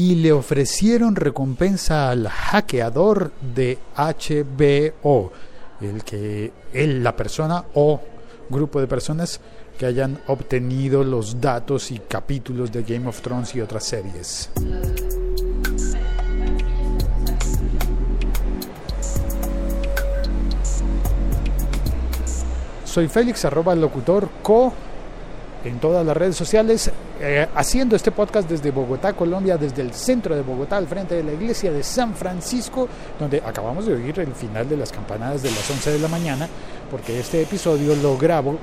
y le ofrecieron recompensa al hackeador de HBO, el que él, la persona o grupo de personas que hayan obtenido los datos y capítulos de Game of Thrones y otras series. Soy Félix, arroba locutor co en todas las redes sociales, eh, haciendo este podcast desde Bogotá, Colombia, desde el centro de Bogotá, al frente de la iglesia de San Francisco, donde acabamos de oír el final de las campanadas de las 11 de la mañana, porque este episodio lo grabo,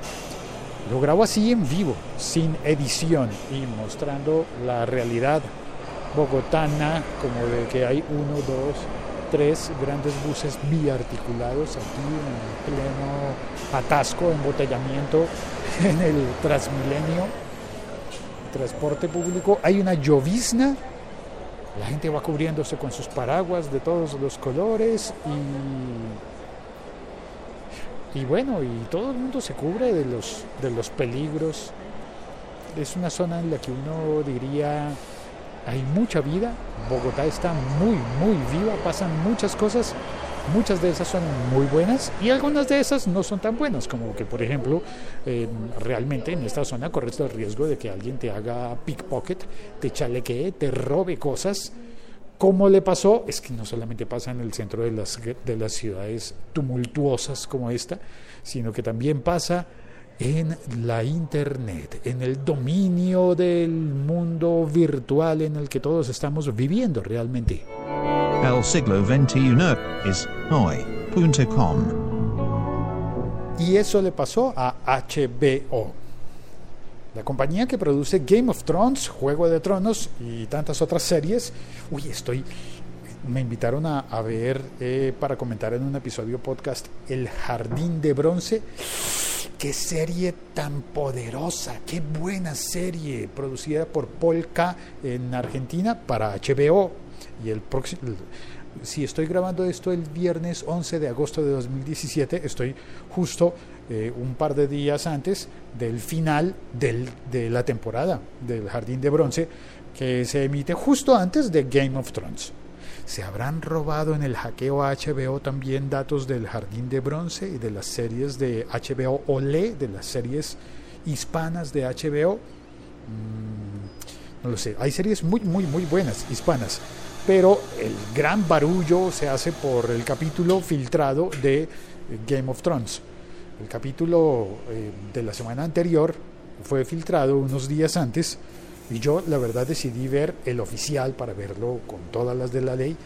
lo grabo así en vivo, sin edición y mostrando la realidad bogotana, como de que hay uno, dos, tres grandes buses biarticulados aquí en pleno atasco, embotellamiento en el Transmilenio, transporte público. Hay una llovizna, la gente va cubriéndose con sus paraguas de todos los colores y, y bueno, y todo el mundo se cubre de los, de los peligros. Es una zona en la que uno diría hay mucha vida, Bogotá está muy, muy viva, pasan muchas cosas, muchas de esas son muy buenas y algunas de esas no son tan buenas, como que por ejemplo, realmente en esta zona corres el riesgo de que alguien te haga pickpocket, te chalequee, te robe cosas. ¿Cómo le pasó? Es que no solamente pasa en el centro de las, de las ciudades tumultuosas como esta, sino que también pasa en la Internet, en el dominio del mundo virtual en el que todos estamos viviendo realmente. El siglo XXI es hoy.com. Y eso le pasó a HBO, la compañía que produce Game of Thrones, Juego de Tronos y tantas otras series. Uy, estoy me invitaron a, ver eh, para comentar en un episodio podcast El Jardín de Bronce. Qué serie tan poderosa, qué buena serie producida por Polka en Argentina para HBO. Y el próximo, si estoy grabando esto el viernes 11 de agosto de 2017, estoy justo eh, un par de días antes del final del, de la temporada del Jardín de Bronce, que se emite justo antes de Game of Thrones. ¿Se habrán robado en el hackeo a HBO también datos del Jardín de Bronce y de las series de HBO Olé, de las series hispanas de HBO? Mm, no lo sé, hay series muy, muy, muy buenas hispanas, pero el gran barullo se hace por el capítulo filtrado de Game of Thrones. El capítulo eh, de la semana anterior fue filtrado unos días antes y yo la verdad decidí ver el oficial para verlo con todas las de la ley.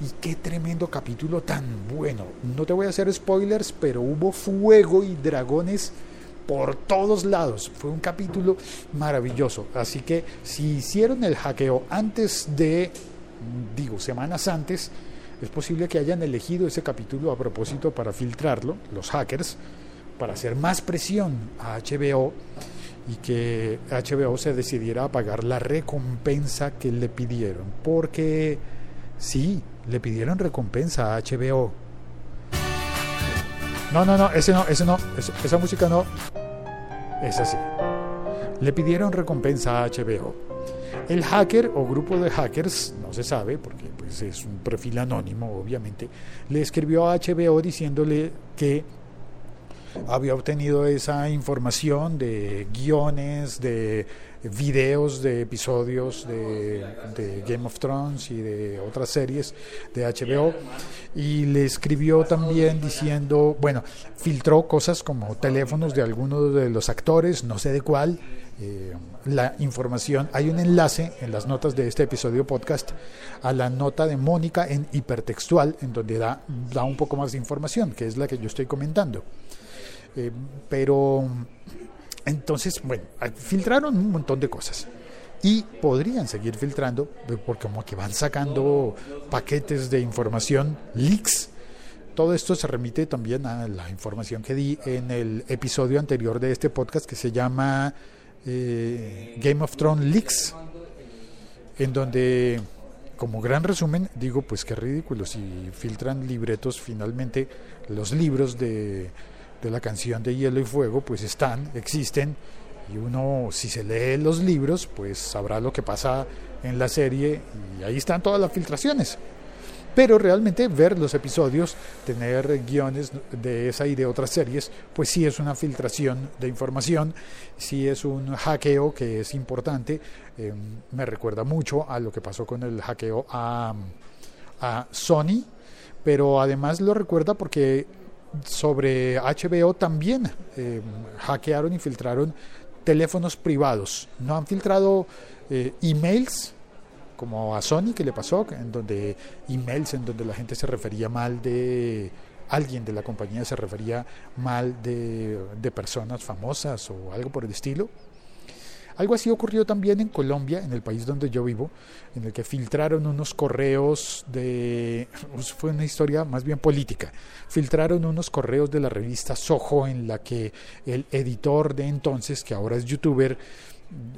Y qué tremendo capítulo tan bueno. No te voy a hacer spoilers, pero hubo fuego y dragones por todos lados. Fue un capítulo maravilloso. Así que si hicieron el hackeo antes de, digo, semanas antes, es posible que hayan elegido ese capítulo a propósito para filtrarlo, los hackers, para hacer más presión a HBO y que HBO se decidiera a pagar la recompensa que le pidieron. Porque sí, le pidieron recompensa a HBO. No, no, no, ese no, ese no, esa música no. Es así. Le pidieron recompensa a HBO. El hacker o grupo de hackers, no se sabe, porque pues, es un perfil anónimo, obviamente, le escribió a HBO diciéndole que había obtenido esa información de guiones, de videos de episodios de, Game of Thrones y de otras series de HBO y le escribió también diciendo, bueno, filtró cosas como teléfonos de algunos de los actores, no sé de cuál, eh, la información, hay un enlace en las notas de este episodio podcast a la nota de Mónica en hipertextual en donde da, da un poco más de información, que es la que yo estoy comentando. Eh, pero entonces, bueno, filtraron un montón de cosas y podrían seguir filtrando eh, porque como que van sacando paquetes de información, leaks. Todo esto se remite también a la información que di en el episodio anterior de este podcast que se llama eh, Game of Thrones Leaks, en donde como gran resumen digo pues qué ridículo si filtran libretos finalmente los libros de de la canción de Hielo y Fuego, pues están, existen, Y uno, si se lee los libros, pues sabrá lo que pasa en la serie y ahí están todas las filtraciones. Pero realmente ver los episodios, tener guiones de esa y de otras series, pues sí es una filtración de información, sí es un hackeo que es importante. Eh, me recuerda mucho a lo que pasó con el hackeo a, a Sony, pero además lo recuerda porque sobre HBO también eh, hackearon y filtraron teléfonos privados. No han filtrado eh, emails como a Sony que le pasó, en donde emails en donde la gente se refería mal de alguien de la compañía se refería mal de, de personas famosas o algo por el estilo. Algo así ocurrió también en Colombia, en el país donde yo vivo, en el que filtraron unos correos de... fue una historia más bien política. Filtraron unos correos de la revista Soho en la que el editor de entonces, que ahora es youtuber,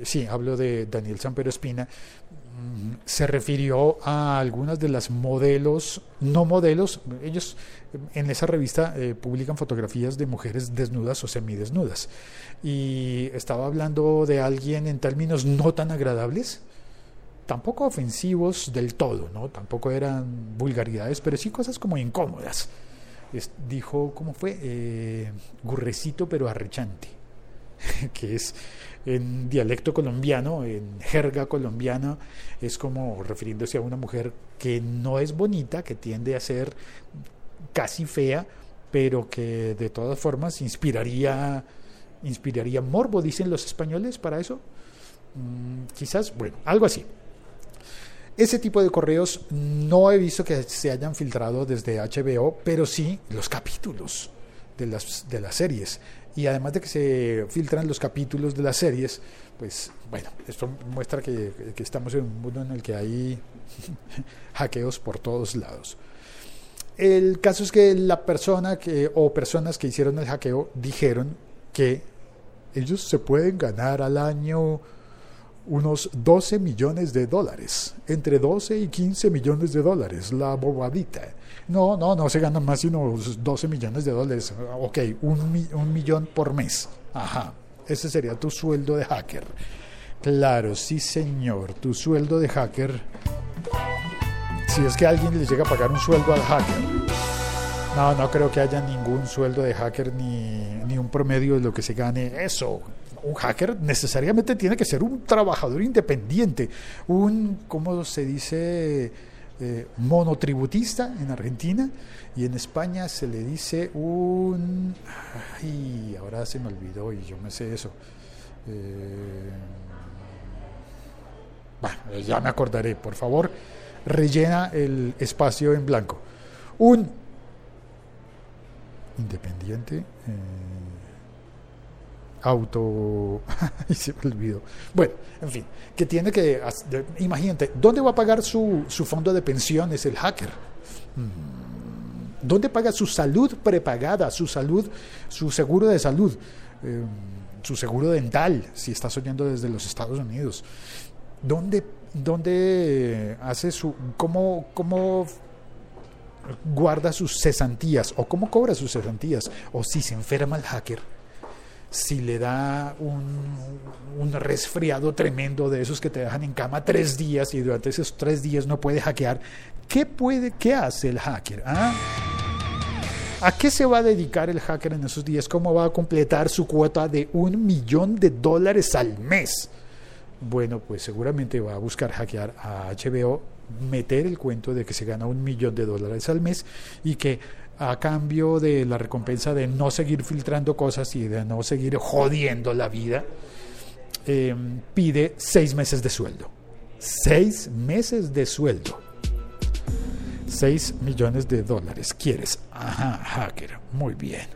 sí, hablo de Daniel Sampero Espina, se refirió a algunas de las modelos, no modelos, ellos en esa revista eh, publican fotografías de mujeres desnudas o semidesnudas. Y estaba hablando de alguien en términos no tan agradables, tampoco ofensivos del todo, ¿no? Tampoco eran vulgaridades, pero sí cosas como incómodas. dijo, ¿cómo fue? Eh, gurrecito pero arrechante, que es en dialecto colombiano, en jerga colombiana, es como refiriéndose a una mujer que no es bonita, que tiende a ser casi fea, pero que de todas formas inspiraría, inspiraría morbo, dicen los españoles para eso. Mm, quizás, bueno, algo así. Ese tipo de correos no he visto que se hayan filtrado desde HBO, pero sí los capítulos de las, de las series y además de que se filtran los capítulos de las series, pues bueno, esto muestra que, estamos en un mundo en el que hay hackeos por todos lados. El caso es que la persona que, o personas que hicieron el hackeo dijeron que ellos se pueden ganar al año unos 12 millones de dólares, entre 12 y 15 millones de dólares, la bobadita. No, no, no se ganan más sino unos 12 millones de dólares. Ok, un, un millón por mes. Ajá, ese sería tu sueldo de hacker. Claro, sí señor, tu sueldo de hacker. Si es que alguien le llega a pagar un sueldo al hacker. No, no creo que haya ningún sueldo de hacker ni, ni un promedio de lo que se gane. Eso, un hacker necesariamente tiene que ser un trabajador independiente, un, ¿cómo se dice? Eh, monotributista en Argentina y en España se le dice un... Ay, ahora se me olvidó y yo me sé eso. Eh, bueno, ya me acordaré, por favor, rellena el espacio en blanco. Un independiente. Eh, auto... y se me olvidó. Bueno, en fin, que tiene que... Imagínate, ¿dónde va a pagar su, su fondo de pensiones el hacker? Mm, ¿Dónde paga su salud prepagada, su salud, su seguro de salud, em, su seguro dental, si está soñando desde los Estados Unidos? ¿Dónde, dónde hace su... cómo, cómo guarda sus cesantías o cómo cobra sus cesantías o si se enferma el hacker si le da un, resfriado tremendo de esos que te dejan en cama tres días y durante esos tres días no puede hackear, ¿qué, puede, qué hace el hacker? Ah? ¿A qué se va a dedicar el hacker en esos días? ¿Cómo va a completar su cuota de un millón de dólares al mes? Bueno, pues seguramente va a buscar hackear a HBO, meter el cuento de que se gana un millón de dólares al mes y que a cambio de la recompensa de no seguir filtrando cosas y de no seguir jodiendo la vida, eh, pide seis meses de sueldo. Seis meses de sueldo. Seis millones de dólares. ¿Quieres? Ajá, hacker. Muy bien.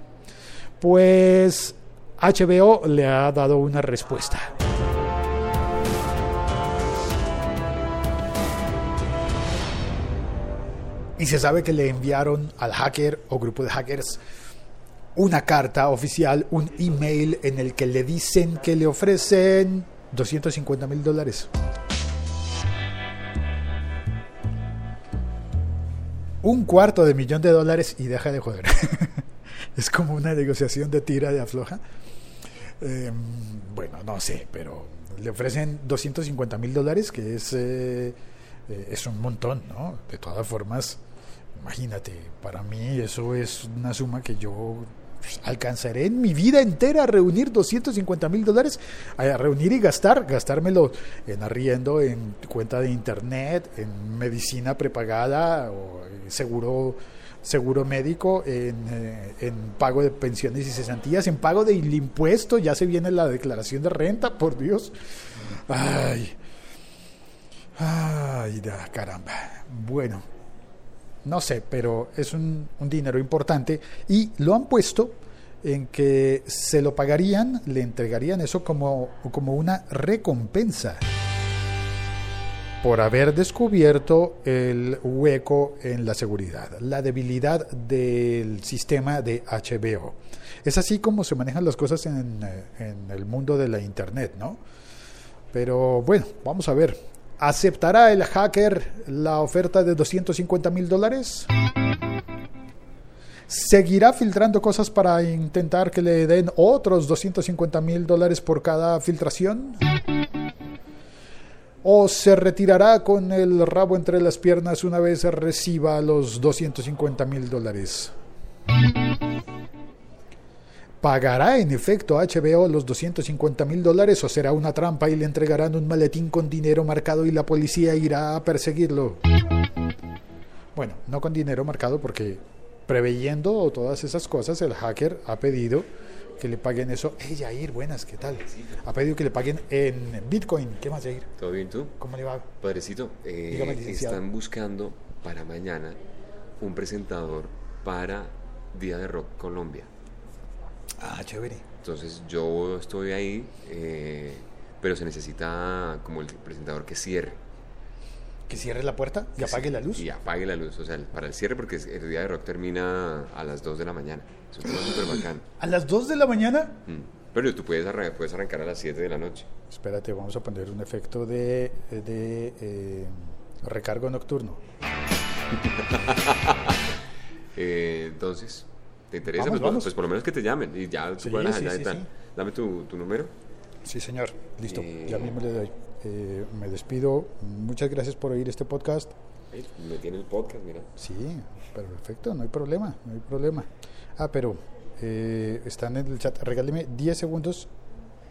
Pues HBO le ha dado una respuesta. Y se sabe que le enviaron al hacker o grupo de hackers una carta oficial, un email en el que le dicen que le ofrecen 250 mil dólares. Un cuarto de millón de dólares y deja de joder. es como una negociación de tira de afloja. Eh, bueno, no sé, pero le ofrecen 250 mil dólares, que es, eh, eh, es un montón, ¿no? De todas formas, imagínate, para mí eso es una suma que yo pues, alcanzaré en mi vida entera a reunir 250 mil dólares, a reunir y gastar, gastármelo en arriendo, en cuenta de internet, en medicina prepagada o seguro seguro médico, en, eh, en, pago de pensiones y cesantías, en pago del impuesto, ya se viene la declaración de renta, por Dios. Ay, ay, da, caramba. Bueno, no sé, pero es un, un dinero importante y lo han puesto en que se lo pagarían, le entregarían eso como, como una recompensa por haber descubierto el hueco en la seguridad, la debilidad del sistema de HBO. Es así como se manejan las cosas en, en el mundo de la Internet, ¿no? Pero bueno, vamos a ver. ¿Aceptará el hacker la oferta de 250 mil dólares? ¿Seguirá filtrando cosas para intentar que le den otros 250 mil dólares por cada filtración? o se retirará con el rabo entre las piernas una vez reciba los 250 mil dólares. ¿Pagará en efecto HBO los 250 mil dólares o será una trampa y le entregarán un maletín con dinero marcado y la policía irá a perseguirlo? Bueno, no con dinero marcado porque preveyendo todas esas cosas el hacker ha pedido que le paguen eso. Hey, Jair, buenas, ¿qué tal? Ha pedido que le paguen en Bitcoin. ¿Qué más, Jair? ¿Todo bien tú? ¿Cómo le va? Padrecito, eh, Dígame, están buscando para mañana un presentador para Día de Rock Colombia. Ah, chévere. Entonces yo estoy ahí, eh, pero se necesita como el presentador que cierre. Que cierre la puerta y apague la luz. Y apague la luz, o sea, para el cierre porque el Día de Rock termina a las 2 de la mañana. Es un tema súper bacán. ¿A las 2 de la mañana? Mm. Pero tú puedes, arran- puedes arrancar a las 7 de la noche. Espérate, vamos a poner un efecto de, de eh, recargo nocturno. Eh, entonces, ¿te interesa? Vamos, pues, vamos. pues por lo menos que te llamen y ya tú Sí, cuadras sí, allá y sí, tal. sí. Dame tu, tu número. Sí, señor. Listo. Eh, Ya mismo le doy. Eh, me despido. Muchas gracias por oír este podcast. Me tiene el podcast, mira. Sí, perfecto, no hay problema, no hay problema. Ah, pero eh, están en el chat. Regáleme 10 segundos,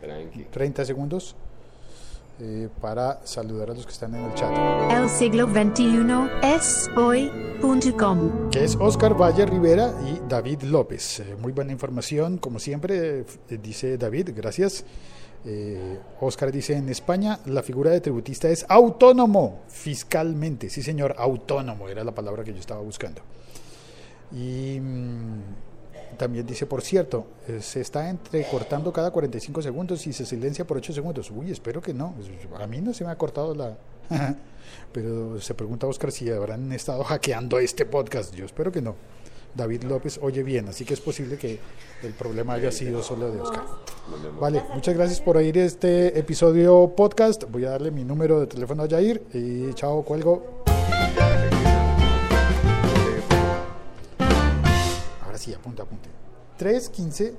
Tranqui. 30 segundos eh, para saludar a los que están en el chat. El siglo XXI es hoy.com. Que es Oscar Valle Rivera y David López. Eh, muy buena información, como siempre, eh, dice David, gracias. Eh, Oscar dice, en España la figura de tributista es autónomo fiscalmente. Sí, señor, autónomo era la palabra que yo estaba buscando. Y mm, también dice, por cierto, eh, se está entrecortando cada 45 segundos y se silencia por 8 segundos. Uy, espero que no. A mí no se me ha cortado la... Pero se pregunta Oscar si habrán estado hackeando este podcast. Yo espero que no. David López oye bien, así que es posible que el problema haya sido solo de Oscar. Vale, muchas gracias por oír este episodio podcast. Voy a darle mi número de teléfono a Jair y chao, cuelgo. Ahora sí, apunte, apunte. 315